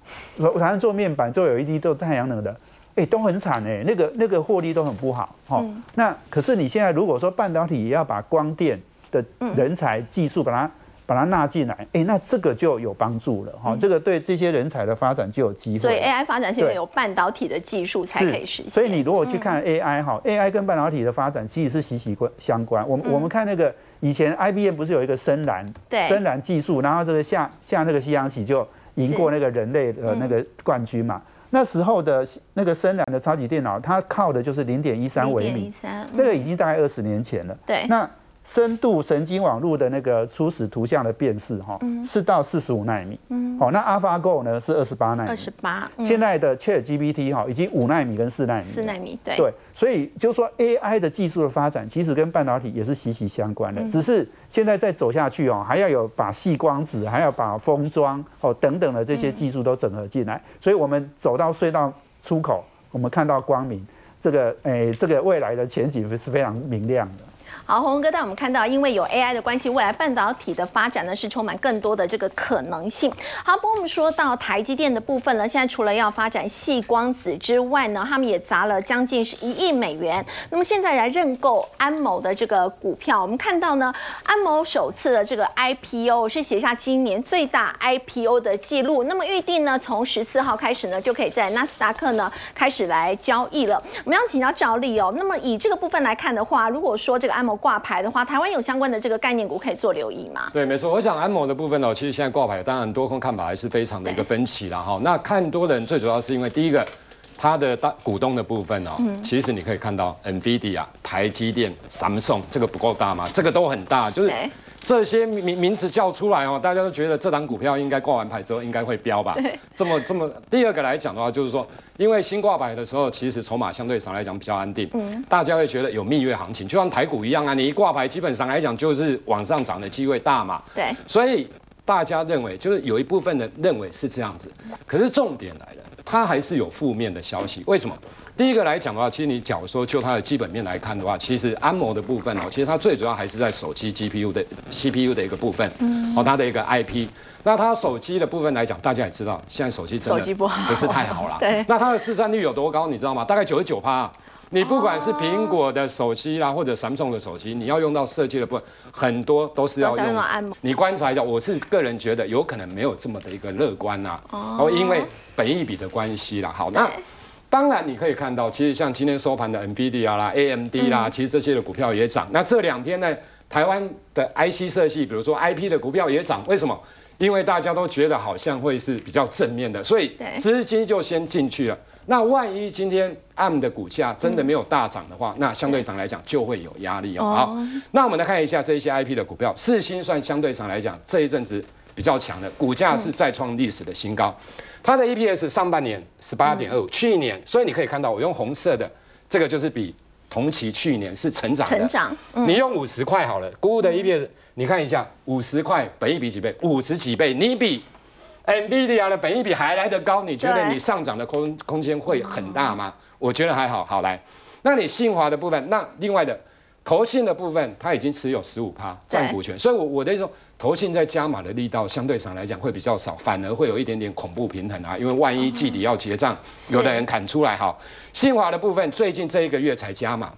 台湾做面板、做 LED、做太阳能的，哎，都很惨哎，那个那个获利都很不好。哈，那可是你现在如果说半导体也要把光电的人才技术把它把把它纳进来，哎，那这个就有帮助了哈，这个对这些人才的发展就有机会。所以 AI 发展是因为有半导体的技术才可以实现。所以你如果去看 AI 哈，AI 跟半导体的发展其实是息息关相关。我们我们看那个以前 IBM 不是有一个深蓝，对，深蓝技术，然后这个下下那个西洋棋就赢过那个人类的那个冠军嘛。那时候的那个深蓝的超级电脑，它靠的就是零点一三微米，那个已经大概二十年前了。对，那。深度神经网络的那个初始图像的辨识，哈，是到四十五纳米。嗯，好，那 AlphaGo 呢是二十八纳米。二十八。现在的 ChatGPT 哈，已经五纳米跟四纳米。四纳米，对。对，所以就是说 AI 的技术的发展，其实跟半导体也是息息相关的。只是现在再走下去哦，还要有把细光子，还要把封装哦等等的这些技术都整合进来。所以我们走到隧道出口，我们看到光明，这个诶，这个未来的前景是非常明亮的。好，洪哥带我们看到，因为有 AI 的关系，未来半导体的发展呢是充满更多的这个可能性。好，不过我们说到台积电的部分呢，现在除了要发展细光子之外呢，他们也砸了将近是一亿美元。那么现在来认购安某的这个股票，我们看到呢，安某首次的这个 IPO 是写下今年最大 IPO 的记录。那么预定呢，从十四号开始呢，就可以在纳斯达克呢开始来交易了。我们要请教赵丽哦，那么以这个部分来看的话，如果说这个安某挂牌的话，台湾有相关的这个概念股可以做留意吗？对，没错。我想安某的部分呢，其实现在挂牌，当然多空看法还是非常的一个分歧了哈。那看多的人最主要是因为第一个，它的大股东的部分哦，其实你可以看到 NVIDIA、台积电、Samsung 这个不够大吗？这个都很大，就是。这些名名字叫出来哦，大家都觉得这档股票应该挂完牌之后应该会飙吧？这么这么，第二个来讲的话，就是说，因为新挂牌的时候，其实筹码相对上来讲比较安定，嗯，大家会觉得有蜜月行情，就像台股一样啊，你一挂牌，基本上来讲就是往上涨的机会大嘛。对，所以大家认为，就是有一部分人认为是这样子，可是重点来了，它还是有负面的消息，为什么？第一个来讲的话，其实你假如说就它的基本面来看的话，其实安谋的部分哦，其实它最主要还是在手机 GPU 的 CPU 的一个部分，哦，它的一个 IP。那它手机的部分来讲，大家也知道，现在手机真的不是太好了。对。那它的市占率有多高？你知道吗？大概九十九趴。你不管是苹果的手机啦，或者 Samsung 的手机，你要用到设计的部分，很多都是要用。你观察一下，我是个人觉得有可能没有这么的一个乐观呐。哦。因为本益比的关系啦。好，那。当然，你可以看到，其实像今天收盘的 NVIDIA 啦、AMD 啦，其实这些的股票也涨。那这两天呢，台湾的 IC 设计，比如说 IP 的股票也涨。为什么？因为大家都觉得好像会是比较正面的，所以资金就先进去了。那万一今天 ARM 的股价真的没有大涨的话，那相对上来讲就会有压力哦。好，那我们来看一下这些 IP 的股票，四星算相对上来讲这一阵子比较强的，股价是再创历史的新高。它的 EPS 上半年十八点二五，去年，所以你可以看到我用红色的这个就是比同期去年是成长的。成长，你用五十块好了，估的 EPS，你看一下五十块，本一比几倍？五十几倍，你比 NVIDIA 的本一比还来得高，你觉得你上涨的空空间会很大吗？我觉得还好。好来，那你信华的部分，那另外的投信的部分，它已经持有十五趴占股权，所以我我的意思说。投信在加码的力道相对上来讲会比较少，反而会有一点点恐怖平衡啊，因为万一季底要结账，有的人砍出来哈。新华的部分最近这一个月才加码，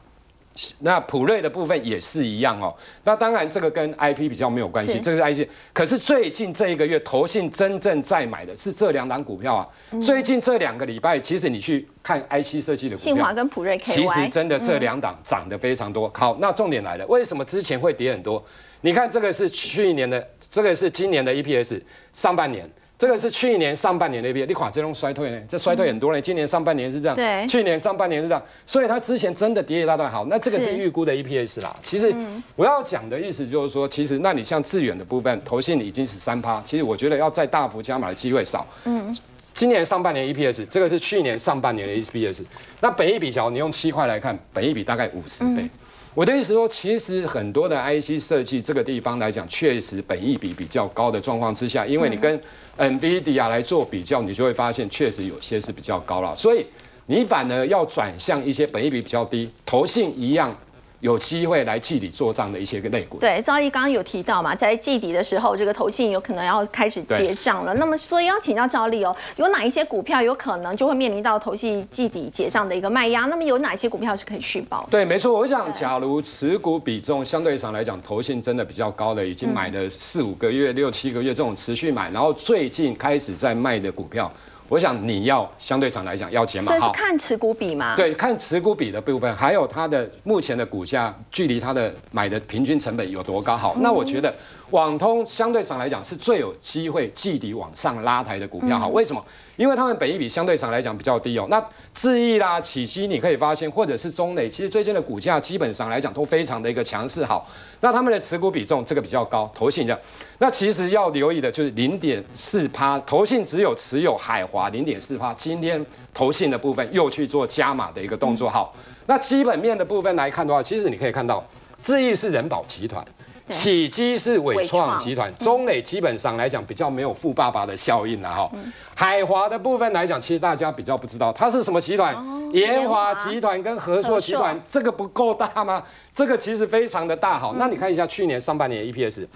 那普瑞的部分也是一样哦。那当然这个跟 IP 比较没有关系，这是 IP。可是最近这一个月投信真正在买的是这两档股票啊。最近这两个礼拜，其实你去看 IC 设计的股票，新华跟普瑞，其实真的这两档涨得非常多。好，那重点来了，为什么之前会跌很多？你看这个是去年的，这个是今年的 EPS 上半年，这个是去年上半年的 EPS，你看这种衰退呢，这衰退很多呢。今年上半年是这样，对，去年上半年是这样，所以它之前真的跌一大段。好，那这个是预估的 EPS 啦。其实我要讲的意思就是说，其实那你像致远的部分，投信已经是三趴，其实我觉得要再大幅加码的机会少。嗯，今年上半年 EPS，这个是去年上半年的 EPS，那本一比较，你用七块来看，本一比大概五十倍。我的意思说，其实很多的 IC 设计这个地方来讲，确实本益比比较高的状况之下，因为你跟 NVIDIA 来做比较，你就会发现确实有些是比较高了。所以你反而要转向一些本益比比较低、投信一样有机会来季底做账的一些个类股。对，赵丽刚刚有提到嘛，在季底的时候，这个投信有可能要开始结账了。那么，所以要请教赵力哦，有哪一些股票有可能就会面临到投信季底结账的一个卖压？那么有哪些股票是可以续保？对，没错。我想，假如持股比重相对上来讲，投信真的比较高的，已经买了四五个月、六七个月这种持续买，然后最近开始在卖的股票。我想你要相对上来讲要减码，所以是看持股比嘛？对，看持股比的部分，还有它的目前的股价距离它的买的平均成本有多高。好，那我觉得网通相对上来讲是最有机会季底往上拉抬的股票。好，为什么？因为他们本益比相对上来讲比较低哦。那智毅啦、启基，你可以发现，或者是中磊，其实最近的股价基本上来讲都非常的一个强势。好，那他们的持股比重这个比较高，投信这样。那其实要留意的就是零点四趴，投信只有持有海华零点四趴。今天投信的部分又去做加码的一个动作。好，那基本面的部分来看的话，其实你可以看到，智毅是人保集团。启基是伟创集团，中磊基本上来讲比较没有富爸爸的效应了哈。海华的部分来讲，其实大家比较不知道它是什么集团，延华集团跟和硕集团，这个不够大吗？这个其实非常的大好。那你看一下去年上半年 EPS，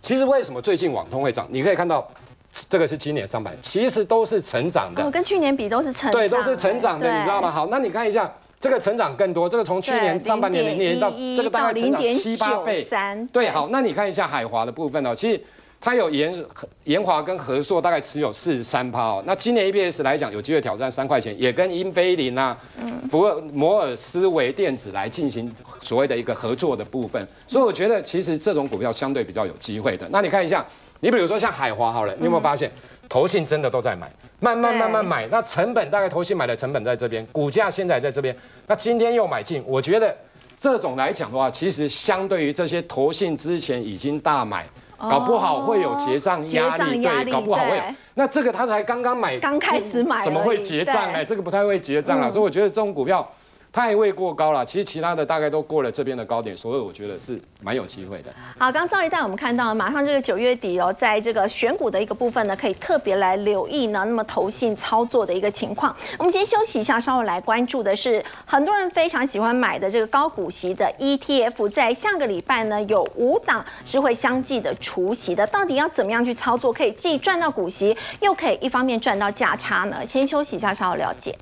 其实为什么最近网通会涨？你可以看到这个是今年上半年，其实都是成长的，跟去年比都是成对，都是成长的，你知道吗？好，那你看一下。这个成长更多，这个从去年上半年零年到这个大概成长七八倍，对，好，那你看一下海华的部分哦，其实它有延延华跟和硕大概持有四十三趴哦，那今年 EPS 来讲有机会挑战三块钱，也跟英飞凌啊、福尔摩尔斯维电子来进行所谓的一个合作的部分，所以我觉得其实这种股票相对比较有机会的。那你看一下，你比如说像海华好了，你有没有发现投信真的都在买？慢慢慢慢买，那成本大概投信买的成本在这边，股价现在在这边，那今天又买进，我觉得这种来讲的话，其实相对于这些投信之前已经大买，搞不好会有结账压力，对，搞不好会有。那这个他才刚刚买，刚开始买，怎么会结账呢？这个不太会结账啊，所以我觉得这种股票。太位过高了，其实其他的大概都过了这边的高点，所以我觉得是蛮有机会的。好，刚刚赵丽带我们看到，马上这个九月底哦，在这个选股的一个部分呢，可以特别来留意呢，那么投信操作的一个情况。我们先休息一下，稍后来关注的是很多人非常喜欢买的这个高股息的 ETF，在下个礼拜呢有五档是会相继的除息的，到底要怎么样去操作，可以既赚到股息，又可以一方面赚到价差呢？先休息一下，稍后了解。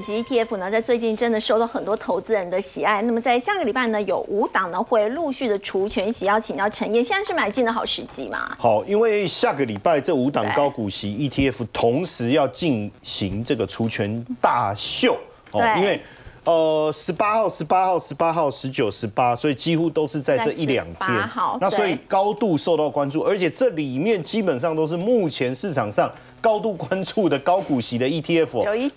股息 ETF 呢，在最近真的受到很多投资人的喜爱。那么在下个礼拜呢，有五档呢会陆续的除权息，要请教陈燕，现在是买进的好时机吗？好，因为下个礼拜这五档高股息 ETF 同时要进行这个除权大秀哦，因为呃十八号、十八号、十八号、十九、十八，所以几乎都是在这一两天。好，那所以高度受到关注，而且这里面基本上都是目前市场上。高度关注的高股息的 ETF，所以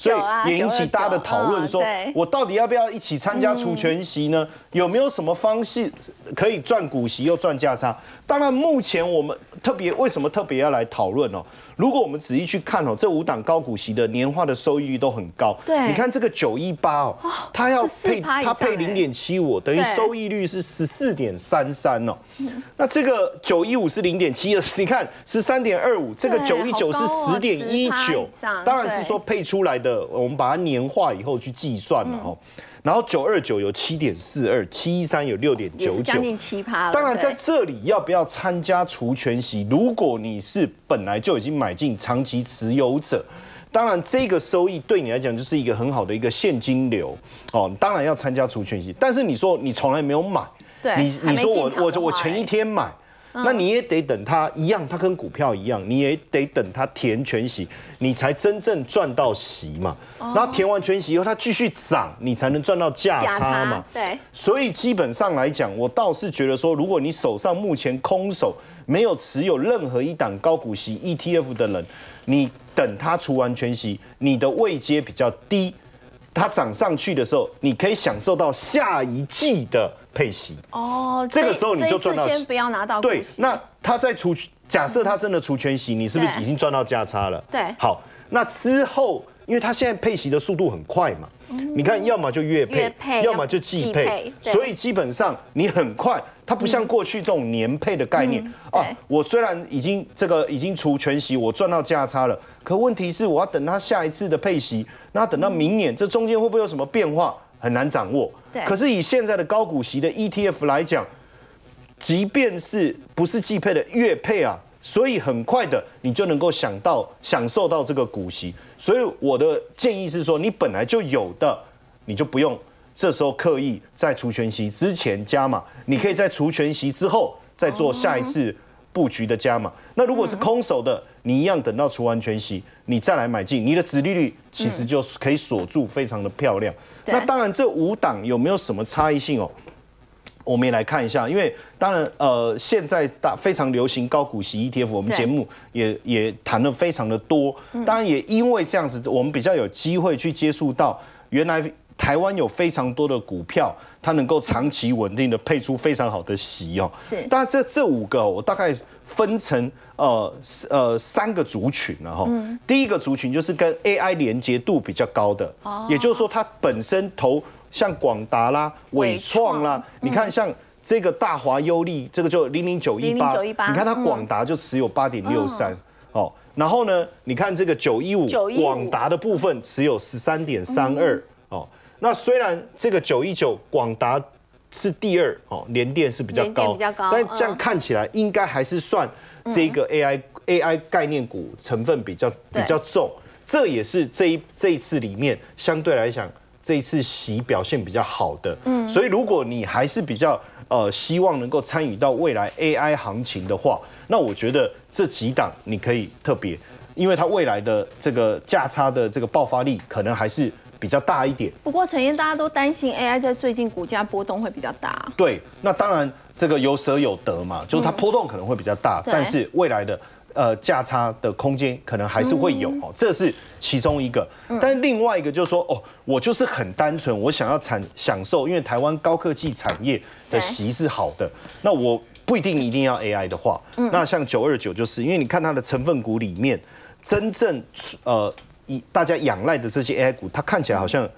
也引起大家的讨论，说我到底要不要一起参加除权息呢？有没有什么方式可以赚股息又赚价差？当然，目前我们特别为什么特别要来讨论哦？如果我们仔细去看哦，这五档高股息的年化的收益率都很高。对，你看这个九一八哦，它要配它配零点七五，等于收益率是十四点三三哦。那这个九一五是零点七二，你看十三点二五，这个九一九是十点一九，当然是说配出来的，我们把它年化以后去计算了哦。然后九二九有七点四二，七一三有六点九九，将近七趴当然在这里要不要参加除权息？如果你是本来就已经买进长期持有者，当然这个收益对你来讲就是一个很好的一个现金流哦。当然要参加除权息，但是你说你从来没有买，你你说我我我前一天买。那你也得等它一样，它跟股票一样，你也得等它填全息，你才真正赚到息嘛。然后填完全息以后，它继续涨，你才能赚到价差嘛。对。所以基本上来讲，我倒是觉得说，如果你手上目前空手没有持有任何一档高股息 ETF 的人，你等它除完全息，你的位阶比较低，它涨上去的时候，你可以享受到下一季的。配息哦，这个时候你就赚到。先不要拿到对，那他在除假设他真的除全息，你是不是已经赚到价差了？对。好，那之后因为他现在配息的速度很快嘛，你看要么就月配，要么就季配，所以基本上你很快，它不像过去这种年配的概念啊。我虽然已经这个已经除全息，我赚到价差了，可问题是我要等它下一次的配息，那等到明年，这中间会不会有什么变化，很难掌握。可是以现在的高股息的 ETF 来讲，即便是不是季配的月配啊。所以很快的，你就能够想到享受到这个股息。所以我的建议是说，你本来就有的，你就不用这时候刻意在除权息之前加码，你可以在除权息之后再做下一次布局的加码。那如果是空手的，你一样等到除完全息，你再来买进，你的子利率其实就可以锁住，非常的漂亮。那当然，这五档有没有什么差异性哦？我们也来看一下，因为当然，呃，现在大非常流行高股息 ETF，我们节目也也谈了非常的多。当然，也因为这样子，我们比较有机会去接触到，原来台湾有非常多的股票，它能够长期稳定的配出非常好的息哦。是。当然，这这五个我大概分成呃呃三个族群然后，第一个族群就是跟 AI 连接度比较高的，也就是说它本身投。像广达啦、伟创。啦，你看像这个大华优利，这个就零零九一八，你看它广达就持有八点六三哦，然后呢，你看这个九一五广达的部分持有十三点三二哦，那虽然这个九一九广达是第二哦，联电是比较高，但这样看起来应该还是算这个 AI AI 概念股成分比较比较重，这也是这一这一次里面相对来讲。这一次喜表现比较好的，嗯，所以如果你还是比较呃希望能够参与到未来 AI 行情的话，那我觉得这几档你可以特别，因为它未来的这个价差的这个爆发力可能还是比较大一点。不过陈燕，大家都担心 AI 在最近股价波动会比较大。对，那当然这个有舍有得嘛，就是它波动可能会比较大，但是未来的。呃，价差的空间可能还是会有哦，这是其中一个。但另外一个就是说，哦，我就是很单纯，我想要产享受，因为台湾高科技产业的息是好的，那我不一定一定要 AI 的话，那像九二九就是，因为你看它的成分股里面，真正呃以大家仰赖的这些 AI 股，它看起来好像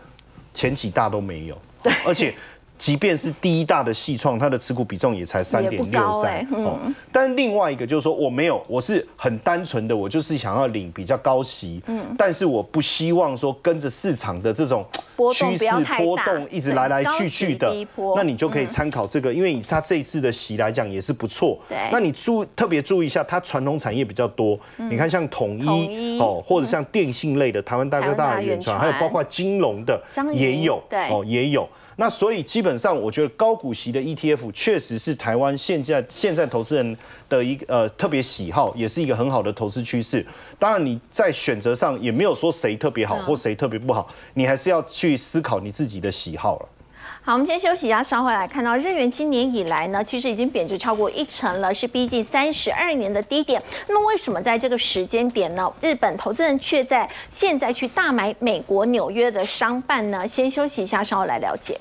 前几大都没有，而且。即便是第一大的系创，它的持股比重也才三点六三哦。但另外一个就是说，我没有，我是很单纯的，我就是想要领比较高息，嗯，但是我不希望说跟着市场的这种趋势波动一直来来去去的，那你就可以参考这个，因为它这一次的息来讲也是不错。对，那你注特别注意一下，它传统产业比较多，你看像统一哦，或者像电信类的台湾大哥大、远传，还有包括金融的也有，对，哦也有。那所以基本上，我觉得高股息的 ETF 确实是台湾现在现在投资人的一个呃特别喜好，也是一个很好的投资趋势。当然你在选择上也没有说谁特别好或谁特别不好，你还是要去思考你自己的喜好了。好，我们先休息一下，稍后来看到日元今年以来呢，其实已经贬值超过一成了，是逼近三十二年的低点。那么为什么在这个时间点呢，日本投资人却在现在去大买美国纽约的商办呢？先休息一下，稍后来了解。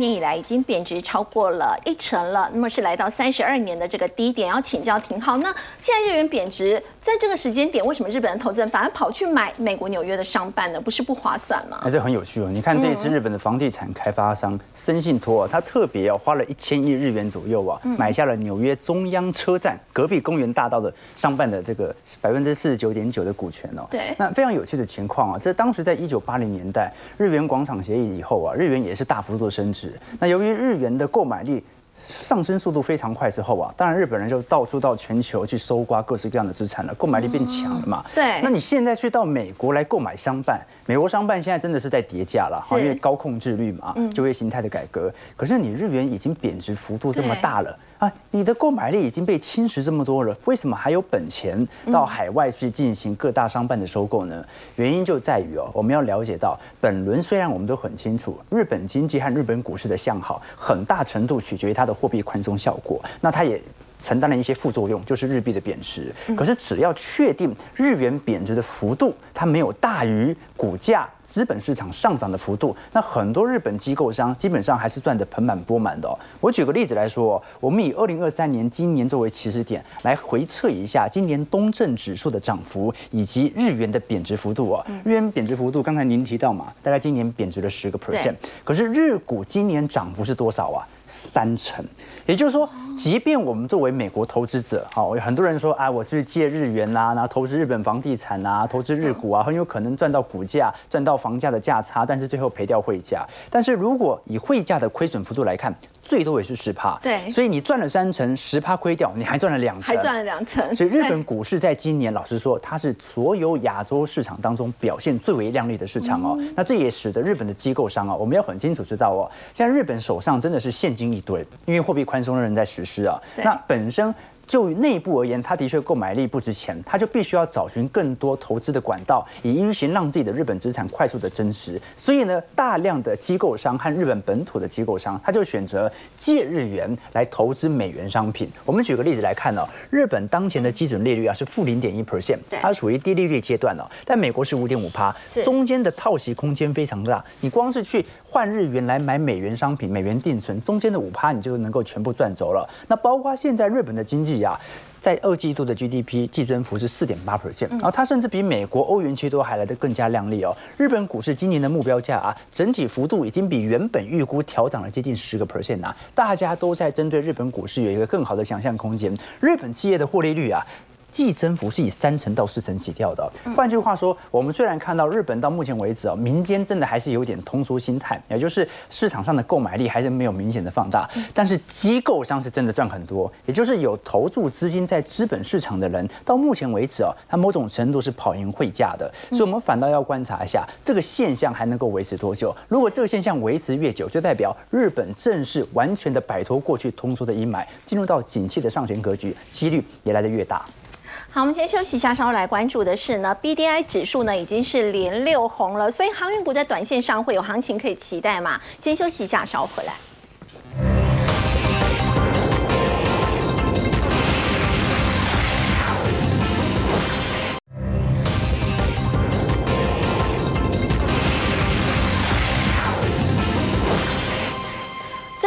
年以来已经贬值超过了一成了，那么是来到三十二年的这个低点。要请教廷浩，那现在日元贬值，在这个时间点，为什么日本的投资人反而跑去买美国纽约的商办呢？不是不划算吗？哎，这很有趣哦。你看这一次日本的房地产开发商深信托啊，他特别啊花了一千亿日元左右啊，买下了纽约中央车站隔壁公园大道的商办的这个百分之四十九点九的股权哦。对。那非常有趣的情况啊，这当时在一九八零年代日元广场协议以后啊，日元也是大幅度升值。那由于日元的购买力上升速度非常快之后啊，当然日本人就到处到全球去搜刮各式各样的资产了，购买力变强了嘛。对。那你现在去到美国来购买商办，美国商办现在真的是在叠价了，哈因为高控制率嘛，就业形态的改革。可是你日元已经贬值幅度这么大了。啊，你的购买力已经被侵蚀这么多了，为什么还有本钱到海外去进行各大商办的收购呢？原因就在于哦，我们要了解到，本轮虽然我们都很清楚，日本经济和日本股市的向好，很大程度取决于它的货币宽松效果。那它也。承担了一些副作用，就是日币的贬值。可是只要确定日元贬值的幅度，它没有大于股价资本市场上涨的幅度，那很多日本机构商基本上还是赚得盆满钵满的。我举个例子来说，我们以二零二三年今年作为起始点来回测一下今年东证指数的涨幅以及日元的贬值幅度哦。日元贬值幅度刚才您提到嘛，大概今年贬值了十个 percent，可是日股今年涨幅是多少啊？三成，也就是说，即便我们作为美国投资者，哈，有很多人说，啊，我去借日元呐，然后投资日本房地产啊，投资日股啊，很有可能赚到股价、赚到房价的价差，但是最后赔掉汇价。但是如果以汇价的亏损幅度来看，最多也是十趴，对，所以你赚了三成，十趴亏掉，你还赚了两成，还赚了两成。所以日本股市在今年，老实说，它是所有亚洲市场当中表现最为亮丽的市场哦。那这也使得日本的机构商啊，我们要很清楚知道哦，现在日本手上真的是现金一堆，因为货币宽松的人在实施啊。那本身。就内部而言，它的确购买力不值钱，它就必须要找寻更多投资的管道，以一行让自己的日本资产快速的增值。所以呢，大量的机构商和日本本土的机构商，他就选择借日元来投资美元商品。我们举个例子来看呢，日本当前的基准利率啊是负零点一 percent，它属于低利率阶段了。但美国是五点五趴，中间的套息空间非常大。你光是去换日元来买美元商品，美元定存，中间的五趴你就能够全部赚走了。那包括现在日本的经济。呀，在二季度的 GDP 季增幅是四点八 percent，然后它甚至比美国、欧元区都还来得更加亮丽哦。日本股市今年的目标价啊，整体幅度已经比原本预估调涨了接近十个 percent 啊，大家都在针对日本股市有一个更好的想象空间。日本企业的获利率啊。季增幅是以三成到四成起跳的。换句话说，我们虽然看到日本到目前为止啊，民间真的还是有点通缩心态，也就是市场上的购买力还是没有明显的放大。但是机构上是真的赚很多，也就是有投注资金在资本市场的人，到目前为止啊，他某种程度是跑赢汇价的。所以，我们反倒要观察一下这个现象还能够维持多久。如果这个现象维持越久，就代表日本正式完全的摆脱过去通缩的阴霾，进入到景气的上行格局，几率也来得越大。好，我们先休息一下，稍后来关注的是呢，B D I 指数呢已经是连六红了，所以航运股在短线上会有行情可以期待嘛？先休息一下，稍后回来。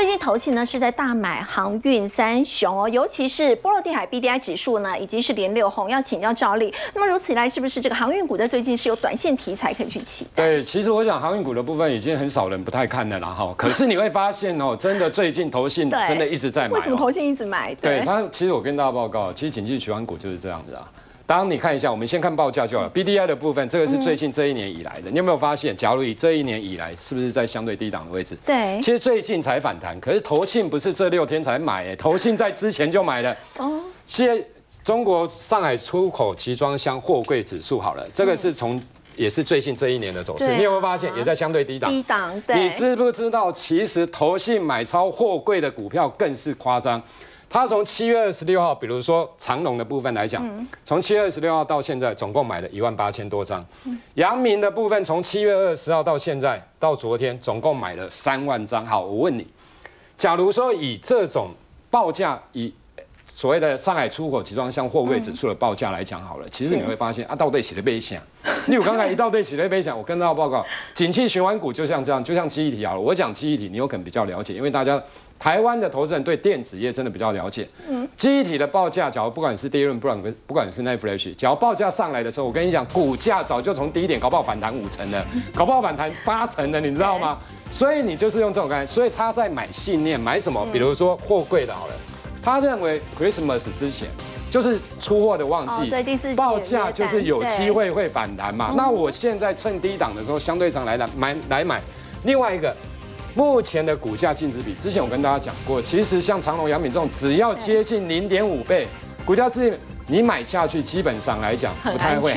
最近投信呢是在大买航运三雄哦，尤其是波罗的海 B D I 指数呢已经是连六红，要请教赵力。那么如此一来，是不是这个航运股在最近是有短线题材可以去期待？对，其实我想航运股的部分已经很少人不太看的了哈。可是你会发现哦，真的最近投信真的一直在买。为什么投信一直买？对它，其实我跟大家报告，其实景气循环股就是这样子啊。当你看一下，我们先看报价就好了。B D I 的部分，这个是最近这一年以来的。你有没有发现，假如以这一年以来，是不是在相对低档的位置？对。其实最近才反弹，可是投信不是这六天才买，哎，投信在之前就买了。哦。现在中国上海出口集装箱货柜指数好了，这个是从也是最近这一年的走势。你有没有发现，也在相对低档？低档。对。你知不知道，其实投信买超货柜的股票更是夸张。他从七月二十六号，比如说长隆的部分来讲，从七月二十六号到现在，总共买了一万八千多张。阳明的部分从七月二十号到现在，到昨天总共买了三万张。好，我问你，假如说以这种报价，以所谓的上海出口集装箱货柜指数的报价来讲好了，其实你会发现啊，到底写的背想。例如刚才一到对写的背想，我跟大家报告，景气循环股就像这样，就像记忆体好了。我讲记忆体，你有可能比较了解，因为大家。台湾的投资人对电子业真的比较了解。嗯，记忆体的报价，假如不管是第一轮，不管不管是奈 Flash，只要报价上来的时候，我跟你讲，股价早就从低点搞不好反弹五成了，搞不好反弹八成了，你知道吗？所以你就是用这种概念，所以他在买信念，买什么？比如说货柜的好了，他认为 Christmas 之前就是出货的旺季，对，第四报价就是有机会会反弹嘛。那我现在趁低档的时候，相对上来来买来买，另外一个。目前的股价净值比，之前我跟大家讲过，其实像长隆、杨敏这种，只要接近零点五倍股价，是你买下去，基本上来讲不太会。